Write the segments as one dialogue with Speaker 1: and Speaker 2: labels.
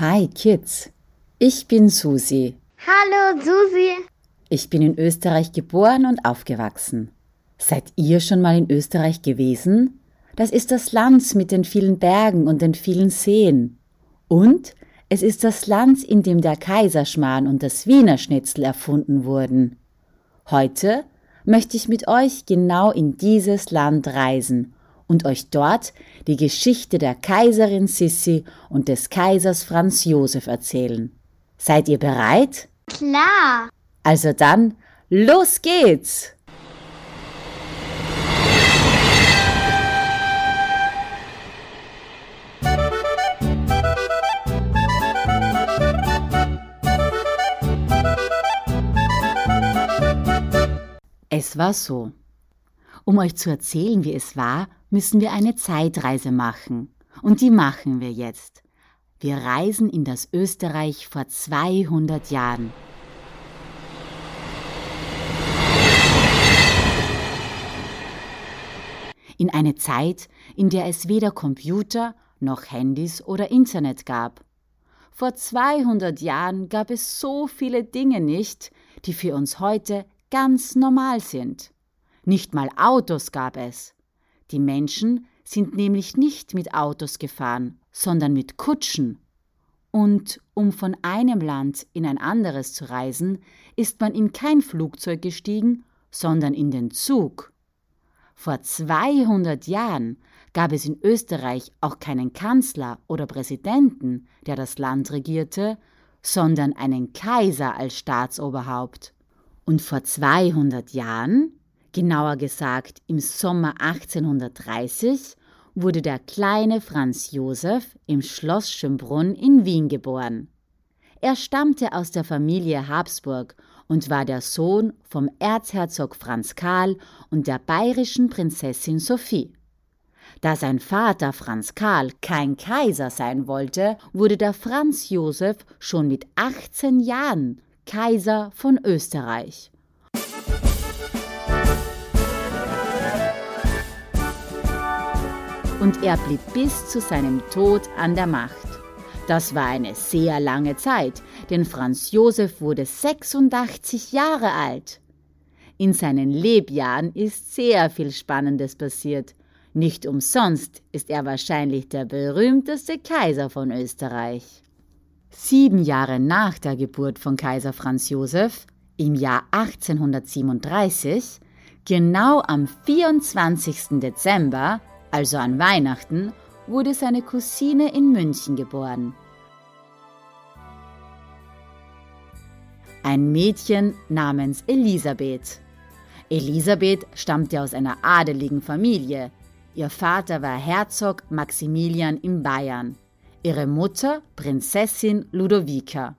Speaker 1: Hi Kids, ich bin Susi.
Speaker 2: Hallo Susi.
Speaker 1: Ich bin in Österreich geboren und aufgewachsen. Seid ihr schon mal in Österreich gewesen? Das ist das Land mit den vielen Bergen und den vielen Seen. Und es ist das Land, in dem der Kaiserschmarrn und das Wiener Schnitzel erfunden wurden. Heute möchte ich mit euch genau in dieses Land reisen und euch dort die Geschichte der Kaiserin Sissi und des Kaisers Franz Josef erzählen. Seid ihr bereit?
Speaker 2: Klar.
Speaker 1: Also dann, los geht's! Es war so. Um euch zu erzählen, wie es war, müssen wir eine Zeitreise machen. Und die machen wir jetzt. Wir reisen in das Österreich vor 200 Jahren. In eine Zeit, in der es weder Computer noch Handys oder Internet gab. Vor 200 Jahren gab es so viele Dinge nicht, die für uns heute ganz normal sind. Nicht mal Autos gab es. Die Menschen sind nämlich nicht mit Autos gefahren, sondern mit Kutschen. Und um von einem Land in ein anderes zu reisen, ist man in kein Flugzeug gestiegen, sondern in den Zug. Vor 200 Jahren gab es in Österreich auch keinen Kanzler oder Präsidenten, der das Land regierte, sondern einen Kaiser als Staatsoberhaupt. Und vor 200 Jahren, genauer gesagt im Sommer 1830, wurde der kleine Franz Josef im Schloss Schönbrunn in Wien geboren. Er stammte aus der Familie Habsburg und war der Sohn vom Erzherzog Franz Karl und der bayerischen Prinzessin Sophie. Da sein Vater Franz Karl kein Kaiser sein wollte, wurde der Franz Josef schon mit 18 Jahren Kaiser von Österreich. Und er blieb bis zu seinem Tod an der Macht. Das war eine sehr lange Zeit, denn Franz Josef wurde 86 Jahre alt. In seinen Lebjahren ist sehr viel Spannendes passiert. Nicht umsonst ist er wahrscheinlich der berühmteste Kaiser von Österreich. Sieben Jahre nach der Geburt von Kaiser Franz Josef, im Jahr 1837, genau am 24. Dezember, also an Weihnachten, wurde seine Cousine in München geboren. Ein Mädchen namens Elisabeth. Elisabeth stammte aus einer adeligen Familie. Ihr Vater war Herzog Maximilian in Bayern ihre Mutter Prinzessin Ludovica.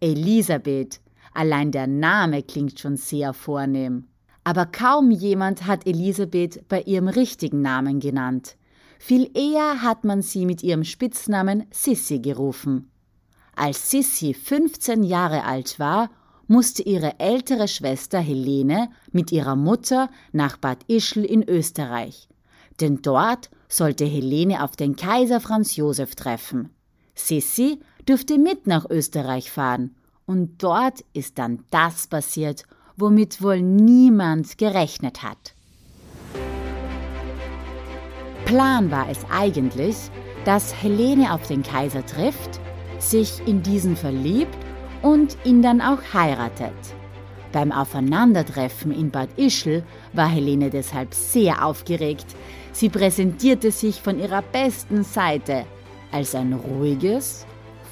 Speaker 1: Elisabeth, allein der Name klingt schon sehr vornehm. Aber kaum jemand hat Elisabeth bei ihrem richtigen Namen genannt. Viel eher hat man sie mit ihrem Spitznamen Sissi gerufen. Als Sissi 15 Jahre alt war, musste ihre ältere Schwester Helene mit ihrer Mutter nach Bad Ischl in Österreich. Denn dort sollte Helene auf den Kaiser Franz Josef treffen. Sissi durfte mit nach Österreich fahren. Und dort ist dann das passiert, womit wohl niemand gerechnet hat. Plan war es eigentlich, dass Helene auf den Kaiser trifft, sich in diesen verliebt und ihn dann auch heiratet. Beim Aufeinandertreffen in Bad Ischl war Helene deshalb sehr aufgeregt, Sie präsentierte sich von ihrer besten Seite als ein ruhiges,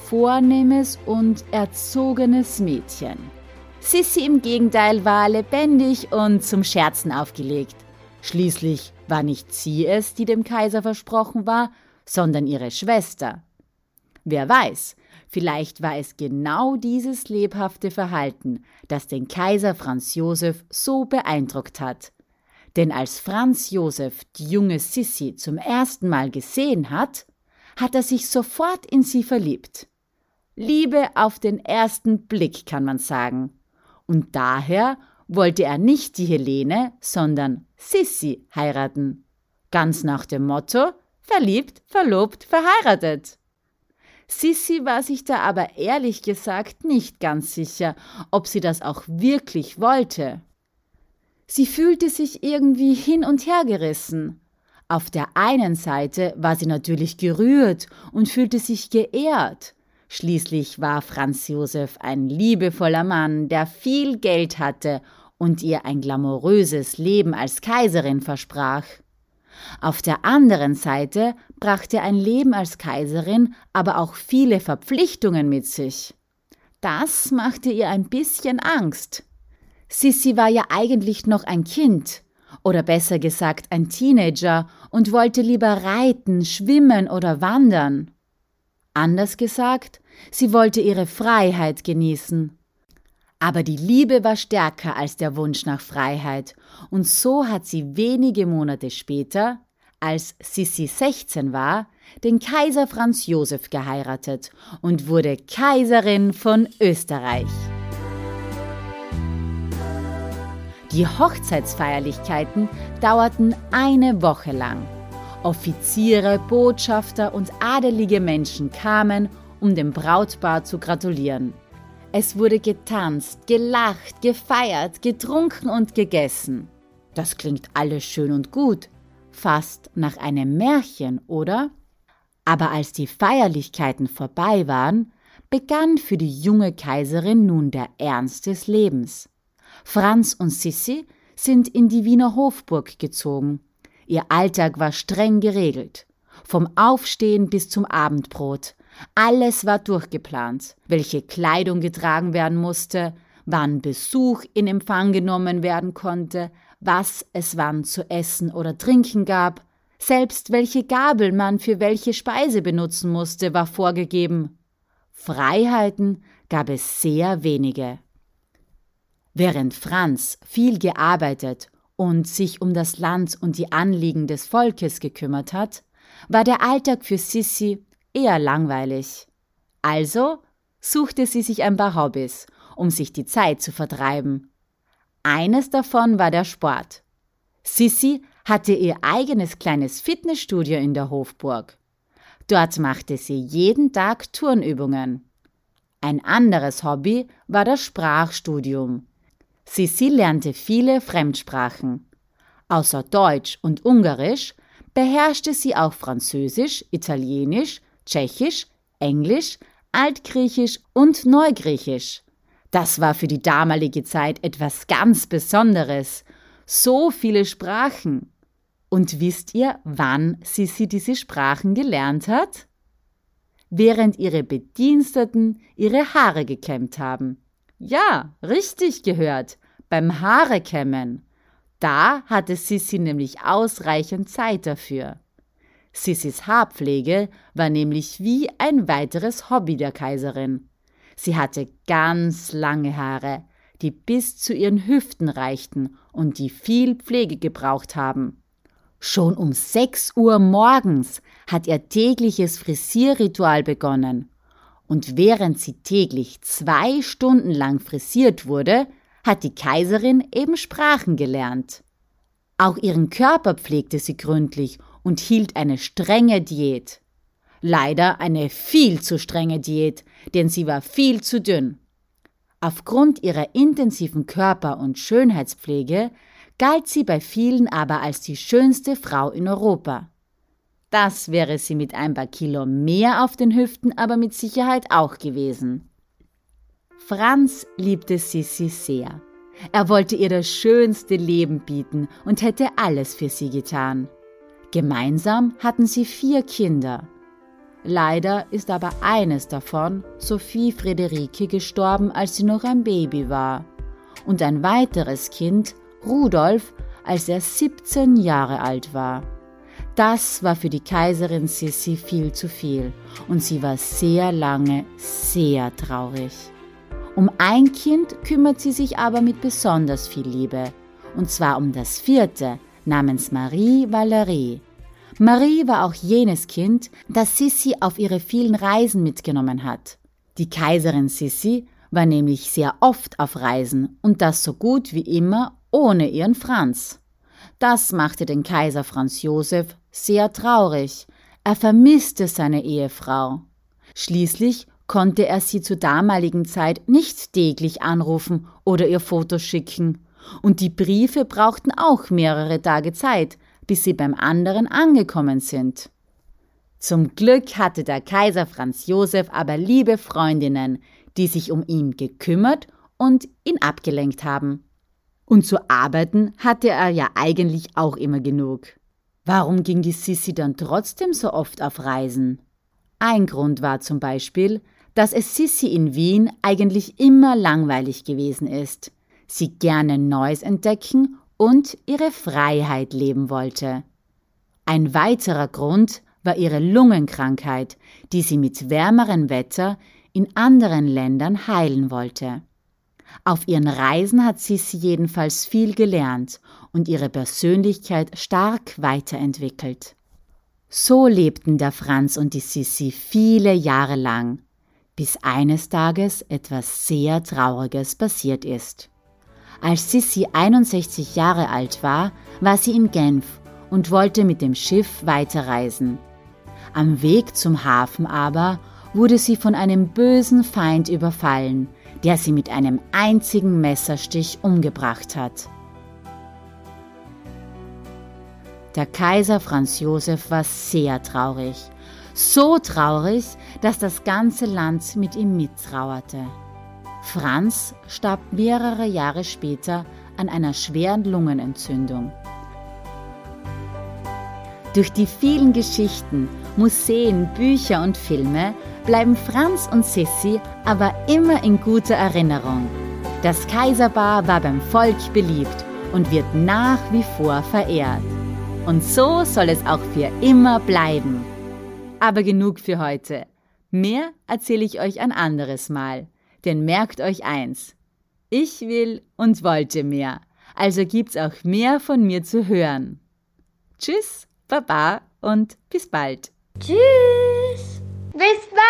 Speaker 1: vornehmes und erzogenes Mädchen. Sissy im Gegenteil war lebendig und zum Scherzen aufgelegt. Schließlich war nicht sie es, die dem Kaiser versprochen war, sondern ihre Schwester. Wer weiß, vielleicht war es genau dieses lebhafte Verhalten, das den Kaiser Franz Josef so beeindruckt hat. Denn als Franz Josef die junge Sissi zum ersten Mal gesehen hat, hat er sich sofort in sie verliebt. Liebe auf den ersten Blick, kann man sagen. Und daher wollte er nicht die Helene, sondern Sissi heiraten. Ganz nach dem Motto verliebt, verlobt, verheiratet. Sissi war sich da aber ehrlich gesagt nicht ganz sicher, ob sie das auch wirklich wollte. Sie fühlte sich irgendwie hin und her gerissen. Auf der einen Seite war sie natürlich gerührt und fühlte sich geehrt. Schließlich war Franz Josef ein liebevoller Mann, der viel Geld hatte und ihr ein glamouröses Leben als Kaiserin versprach. Auf der anderen Seite brachte ein Leben als Kaiserin aber auch viele Verpflichtungen mit sich. Das machte ihr ein bisschen Angst. Sissi war ja eigentlich noch ein Kind, oder besser gesagt ein Teenager, und wollte lieber reiten, schwimmen oder wandern. Anders gesagt, sie wollte ihre Freiheit genießen. Aber die Liebe war stärker als der Wunsch nach Freiheit, und so hat sie wenige Monate später, als Sissi 16 war, den Kaiser Franz Josef geheiratet und wurde Kaiserin von Österreich. Die Hochzeitsfeierlichkeiten dauerten eine Woche lang. Offiziere, Botschafter und adelige Menschen kamen, um dem Brautpaar zu gratulieren. Es wurde getanzt, gelacht, gefeiert, getrunken und gegessen. Das klingt alles schön und gut, fast nach einem Märchen, oder? Aber als die Feierlichkeiten vorbei waren, begann für die junge Kaiserin nun der Ernst des Lebens. Franz und Sissi sind in die Wiener Hofburg gezogen. Ihr Alltag war streng geregelt. Vom Aufstehen bis zum Abendbrot, alles war durchgeplant, welche Kleidung getragen werden musste, wann Besuch in Empfang genommen werden konnte, was es wann zu essen oder trinken gab, selbst welche Gabel man für welche Speise benutzen musste, war vorgegeben. Freiheiten gab es sehr wenige. Während Franz viel gearbeitet und sich um das Land und die Anliegen des Volkes gekümmert hat, war der Alltag für Sissi eher langweilig. Also suchte sie sich ein paar Hobbys, um sich die Zeit zu vertreiben. Eines davon war der Sport. Sissi hatte ihr eigenes kleines Fitnessstudio in der Hofburg. Dort machte sie jeden Tag Turnübungen. Ein anderes Hobby war das Sprachstudium. Sissi lernte viele Fremdsprachen. Außer Deutsch und Ungarisch beherrschte sie auch Französisch, Italienisch, Tschechisch, Englisch, Altgriechisch und Neugriechisch. Das war für die damalige Zeit etwas ganz Besonderes. So viele Sprachen. Und wisst ihr, wann Sissi diese Sprachen gelernt hat? Während ihre Bediensteten ihre Haare gekämmt haben. Ja, richtig gehört, beim Haarekämmen. Da hatte Sissi nämlich ausreichend Zeit dafür. Sissis Haarpflege war nämlich wie ein weiteres Hobby der Kaiserin. Sie hatte ganz lange Haare, die bis zu ihren Hüften reichten und die viel Pflege gebraucht haben. Schon um sechs Uhr morgens hat ihr tägliches Frisierritual begonnen. Und während sie täglich zwei Stunden lang frisiert wurde, hat die Kaiserin eben Sprachen gelernt. Auch ihren Körper pflegte sie gründlich und hielt eine strenge Diät. Leider eine viel zu strenge Diät, denn sie war viel zu dünn. Aufgrund ihrer intensiven Körper- und Schönheitspflege galt sie bei vielen aber als die schönste Frau in Europa. Das wäre sie mit ein paar Kilo mehr auf den Hüften aber mit Sicherheit auch gewesen. Franz liebte Sissi sehr. Er wollte ihr das schönste Leben bieten und hätte alles für sie getan. Gemeinsam hatten sie vier Kinder. Leider ist aber eines davon, Sophie Friederike, gestorben, als sie noch ein Baby war. Und ein weiteres Kind, Rudolf, als er 17 Jahre alt war. Das war für die Kaiserin Sissi viel zu viel und sie war sehr lange sehr traurig. Um ein Kind kümmert sie sich aber mit besonders viel Liebe, und zwar um das vierte, namens Marie Valerie. Marie war auch jenes Kind, das Sissi auf ihre vielen Reisen mitgenommen hat. Die Kaiserin Sissi war nämlich sehr oft auf Reisen und das so gut wie immer ohne ihren Franz. Das machte den Kaiser Franz Josef sehr traurig. Er vermisste seine Ehefrau. Schließlich konnte er sie zur damaligen Zeit nicht täglich anrufen oder ihr Fotos schicken. Und die Briefe brauchten auch mehrere Tage Zeit, bis sie beim anderen angekommen sind. Zum Glück hatte der Kaiser Franz Josef aber liebe Freundinnen, die sich um ihn gekümmert und ihn abgelenkt haben. Und zu arbeiten hatte er ja eigentlich auch immer genug. Warum ging die Sissi dann trotzdem so oft auf Reisen? Ein Grund war zum Beispiel, dass es Sissi in Wien eigentlich immer langweilig gewesen ist, sie gerne Neues entdecken und ihre Freiheit leben wollte. Ein weiterer Grund war ihre Lungenkrankheit, die sie mit wärmerem Wetter in anderen Ländern heilen wollte. Auf ihren Reisen hat Sissi jedenfalls viel gelernt und ihre Persönlichkeit stark weiterentwickelt. So lebten der Franz und die Sissi viele Jahre lang, bis eines Tages etwas sehr Trauriges passiert ist. Als Sissi 61 Jahre alt war, war sie in Genf und wollte mit dem Schiff weiterreisen. Am Weg zum Hafen aber wurde sie von einem bösen Feind überfallen, der sie mit einem einzigen Messerstich umgebracht hat. Der Kaiser Franz Josef war sehr traurig, so traurig, dass das ganze Land mit ihm mittrauerte. Franz starb mehrere Jahre später an einer schweren Lungenentzündung. Durch die vielen Geschichten, Museen, Bücher und Filme bleiben Franz und Sissi aber immer in guter Erinnerung. Das Kaiserpaar war beim Volk beliebt und wird nach wie vor verehrt. Und so soll es auch für immer bleiben. Aber genug für heute. Mehr erzähle ich euch ein anderes Mal. Denn merkt euch eins. Ich will und wollte mehr. Also gibt's auch mehr von mir zu hören. Tschüss, Baba und bis bald.
Speaker 2: Tschüss. Bis bald.